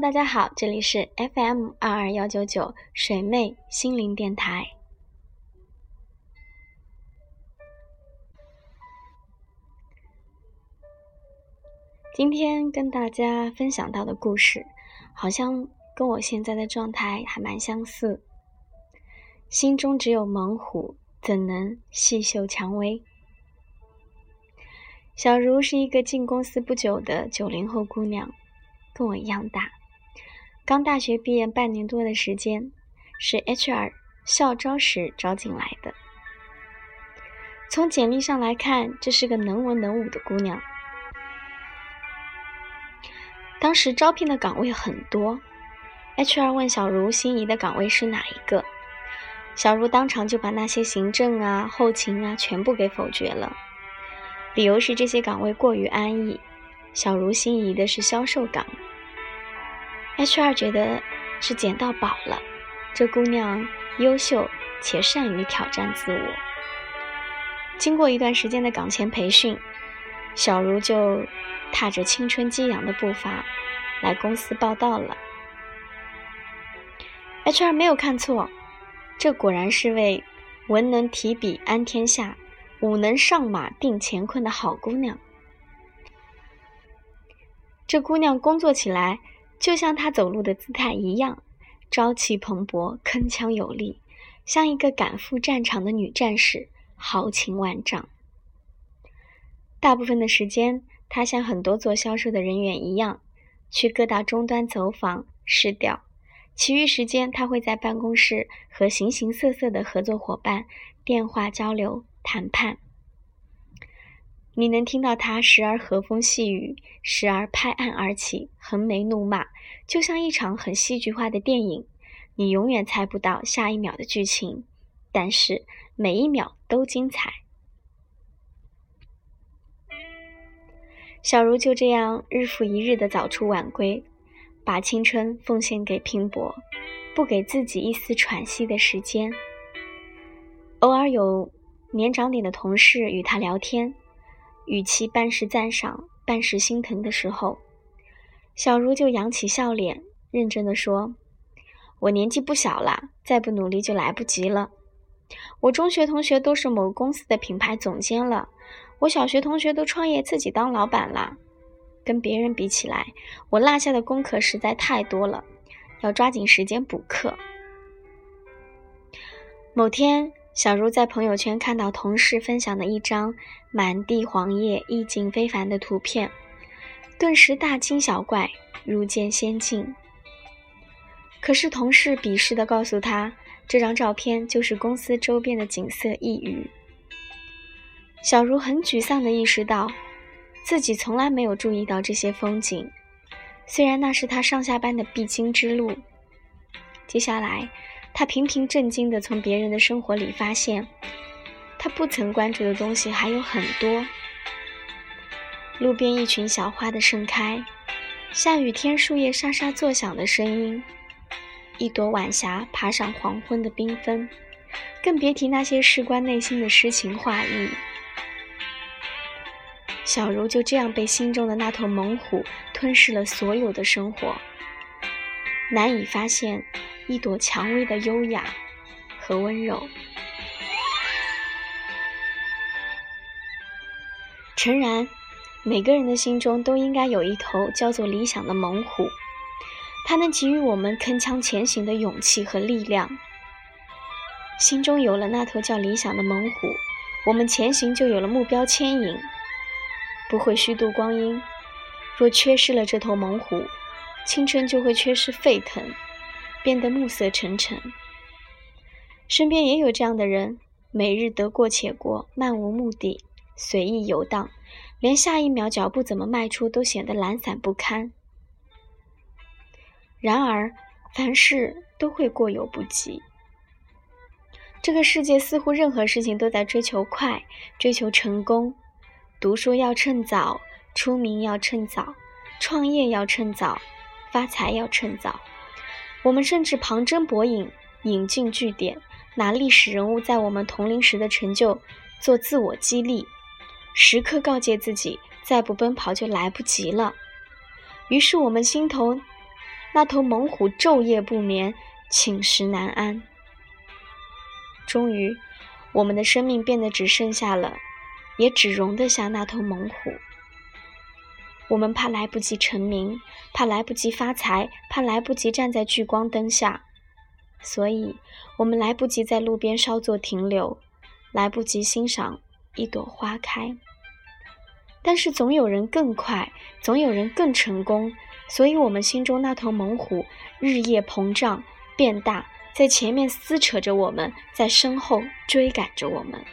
大家好，这里是 FM 二二幺九九水妹心灵电台。今天跟大家分享到的故事，好像跟我现在的状态还蛮相似。心中只有猛虎，怎能细嗅蔷薇？小茹是一个进公司不久的九零后姑娘，跟我一样大，刚大学毕业半年多的时间，是 HR 校招时招进来的。从简历上来看，这是个能文能武的姑娘。当时招聘的岗位很多，HR 问小茹心仪的岗位是哪一个，小茹当场就把那些行政啊、后勤啊全部给否决了，理由是这些岗位过于安逸，小茹心仪的是销售岗。HR 觉得是捡到宝了，这姑娘优秀且善于挑战自我。经过一段时间的岗前培训，小茹就。踏着青春激扬的步伐来公司报道了。HR 没有看错，这果然是位文能提笔安天下，武能上马定乾坤的好姑娘。这姑娘工作起来就像她走路的姿态一样，朝气蓬勃，铿锵有力，像一个赶赴战场的女战士，豪情万丈。大部分的时间。他像很多做销售的人员一样，去各大终端走访试调，其余时间他会在办公室和形形色色的合作伙伴电话交流谈判。你能听到他时而和风细雨，时而拍案而起，横眉怒骂，就像一场很戏剧化的电影。你永远猜不到下一秒的剧情，但是每一秒都精彩。小茹就这样日复一日的早出晚归，把青春奉献给拼搏，不给自己一丝喘息的时间。偶尔有年长点的同事与他聊天，语气半是赞赏，半是心疼的时候，小茹就扬起笑脸，认真的说：“我年纪不小了，再不努力就来不及了。我中学同学都是某公司的品牌总监了。”我小学同学都创业自己当老板啦，跟别人比起来，我落下的功课实在太多了，要抓紧时间补课。某天，小茹在朋友圈看到同事分享的一张满地黄叶、意境非凡的图片，顿时大惊小怪，如见仙境。可是同事鄙视地告诉他，这张照片就是公司周边的景色一隅。小茹很沮丧地意识到，自己从来没有注意到这些风景，虽然那是她上下班的必经之路。接下来，他频频震惊地从别人的生活里发现，他不曾关注的东西还有很多。路边一群小花的盛开，下雨天树叶沙沙作响的声音，一朵晚霞爬上黄昏的缤纷，更别提那些事关内心的诗情画意。小茹就这样被心中的那头猛虎吞噬了所有的生活，难以发现一朵蔷薇的优雅和温柔。诚然，每个人的心中都应该有一头叫做理想的猛虎，它能给予我们铿锵前行的勇气和力量。心中有了那头叫理想的猛虎，我们前行就有了目标牵引。不会虚度光阴。若缺失了这头猛虎，青春就会缺失沸腾，变得暮色沉沉。身边也有这样的人，每日得过且过，漫无目的，随意游荡，连下一秒脚步怎么迈出都显得懒散不堪。然而，凡事都会过犹不及。这个世界似乎任何事情都在追求快，追求成功。读书要趁早，出名要趁早，创业要趁早，发财要趁早。我们甚至旁征博引，引经据典，拿历史人物在我们同龄时的成就做自我激励，时刻告诫自己，再不奔跑就来不及了。于是我们心头那头猛虎昼夜不眠，寝食难安。终于，我们的生命变得只剩下了，也只容得下那头猛虎。我们怕来不及成名，怕来不及发财，怕来不及站在聚光灯下，所以我们来不及在路边稍作停留，来不及欣赏一朵花开。但是总有人更快，总有人更成功，所以我们心中那头猛虎日夜膨胀变大，在前面撕扯着我们，在身后追赶着我们。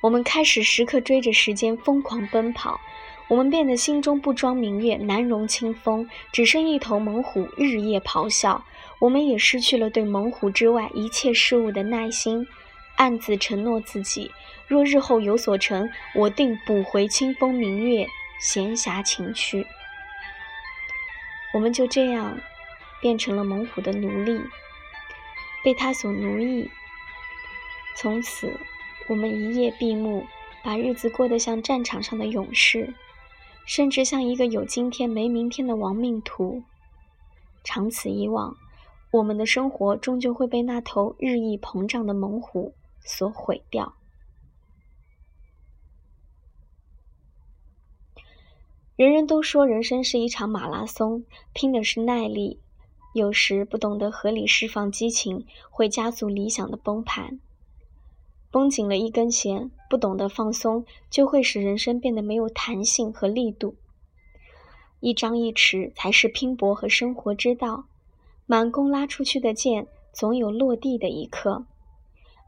我们开始时刻追着时间疯狂奔跑。我们变得心中不装明月，难容清风，只剩一头猛虎日夜咆哮。我们也失去了对猛虎之外一切事物的耐心，暗自承诺自己：若日后有所成，我定补回清风明月、闲暇情趣。我们就这样变成了猛虎的奴隶，被他所奴役。从此，我们一夜闭目，把日子过得像战场上的勇士。甚至像一个有今天没明天的亡命徒。长此以往，我们的生活终究会被那头日益膨胀的猛虎所毁掉。人人都说人生是一场马拉松，拼的是耐力。有时不懂得合理释放激情，会加速理想的崩盘。绷紧了一根弦，不懂得放松，就会使人生变得没有弹性和力度。一张一弛才是拼搏和生活之道。满弓拉出去的箭，总有落地的一刻；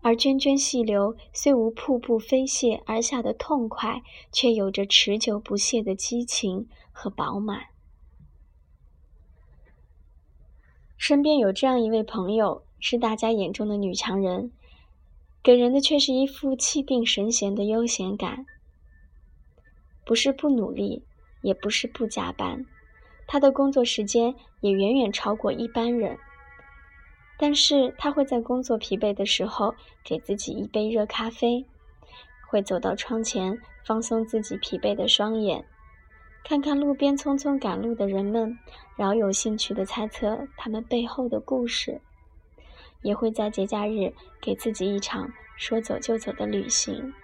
而涓涓细流，虽无瀑布飞泻而下的痛快，却有着持久不懈的激情和饱满。身边有这样一位朋友，是大家眼中的女强人。给人的却是一副气定神闲的悠闲感。不是不努力，也不是不加班，他的工作时间也远远超过一般人。但是他会在工作疲惫的时候给自己一杯热咖啡，会走到窗前放松自己疲惫的双眼，看看路边匆匆赶路的人们，饶有兴趣地猜测他们背后的故事。也会在节假日给自己一场说走就走的旅行，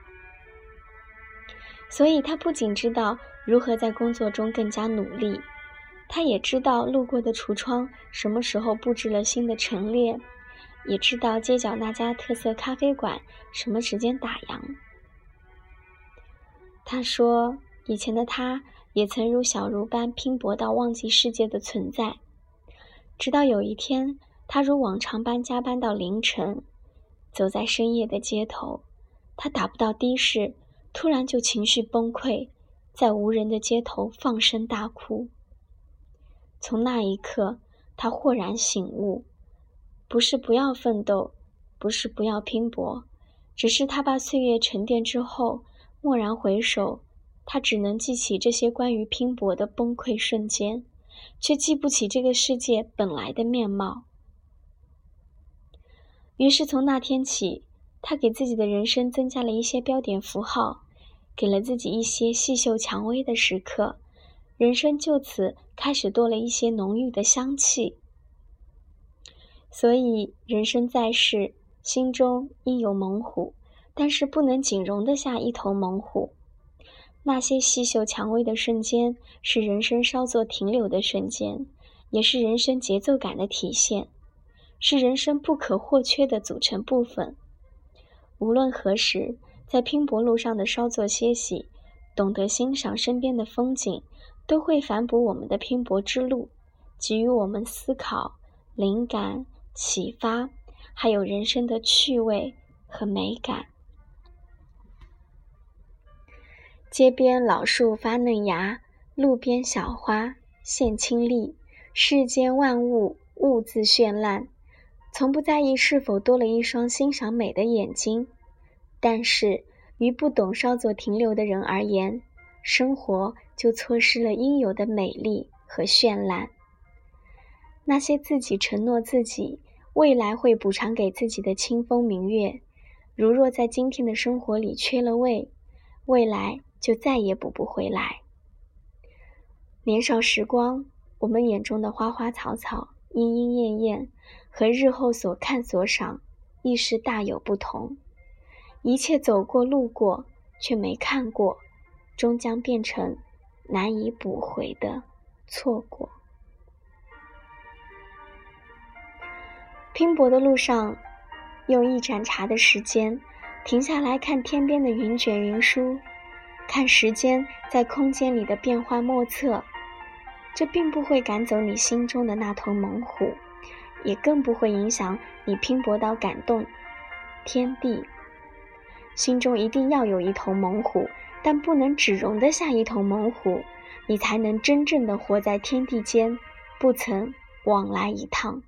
所以他不仅知道如何在工作中更加努力，他也知道路过的橱窗什么时候布置了新的陈列，也知道街角那家特色咖啡馆什么时间打烊。他说，以前的他也曾如小茹般拼搏到忘记世界的存在，直到有一天。他如往常般加班到凌晨，走在深夜的街头，他打不到的士，突然就情绪崩溃，在无人的街头放声大哭。从那一刻，他豁然醒悟：不是不要奋斗，不是不要拼搏，只是他把岁月沉淀之后，蓦然回首，他只能记起这些关于拼搏的崩溃瞬间，却记不起这个世界本来的面貌。于是从那天起，他给自己的人生增加了一些标点符号，给了自己一些细嗅蔷薇的时刻，人生就此开始多了一些浓郁的香气。所以，人生在世，心中应有猛虎，但是不能仅容得下一头猛虎。那些细嗅蔷薇的瞬间，是人生稍作停留的瞬间，也是人生节奏感的体现。是人生不可或缺的组成部分。无论何时，在拼搏路上的稍作歇息，懂得欣赏身边的风景，都会反哺我们的拼搏之路，给予我们思考、灵感、启发，还有人生的趣味和美感。街边老树发嫩芽，路边小花现清丽，世间万物物自绚烂。从不在意是否多了一双欣赏美的眼睛，但是于不懂稍作停留的人而言，生活就错失了应有的美丽和绚烂。那些自己承诺自己未来会补偿给自己的清风明月，如若在今天的生活里缺了味，未来就再也补不回来。年少时光，我们眼中的花花草草、莺莺燕燕，和日后所看所赏，亦是大有不同。一切走过路过，却没看过，终将变成难以补回的错过。拼搏的路上，用一盏茶的时间，停下来看天边的云卷云舒，看时间在空间里的变幻莫测。这并不会赶走你心中的那头猛虎，也更不会影响你拼搏到感动天地。心中一定要有一头猛虎，但不能只容得下一头猛虎，你才能真正的活在天地间，不曾往来一趟。